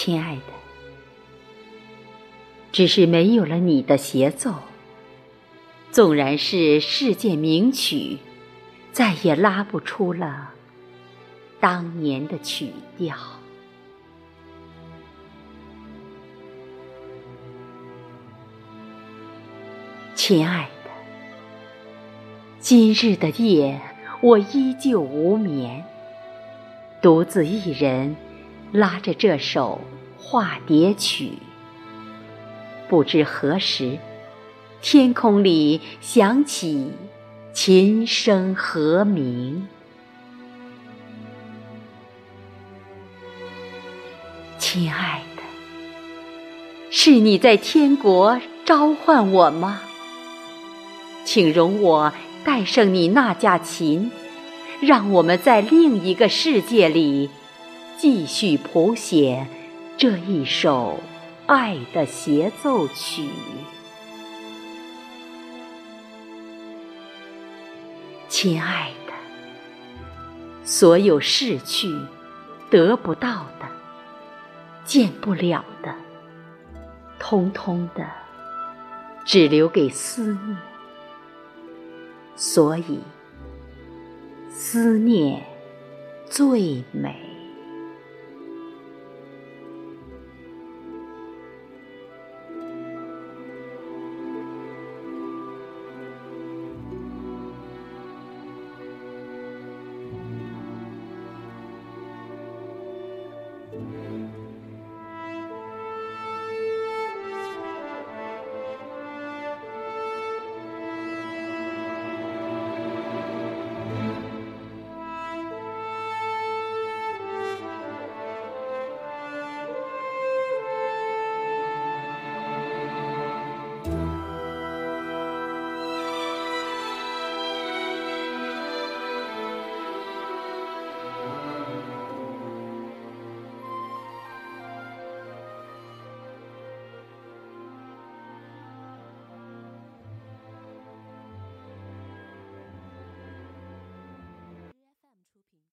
亲爱的，只是没有了你的协奏，纵然是世界名曲，再也拉不出了当年的曲调。亲爱的，今日的夜，我依旧无眠，独自一人。拉着这首化蝶曲，不知何时，天空里响起琴声和鸣。亲爱的，是你在天国召唤我吗？请容我带上你那架琴，让我们在另一个世界里。继续谱写这一首爱的协奏曲，亲爱的，所有逝去、得不到的、见不了的，通通的只留给思念。所以，思念最美。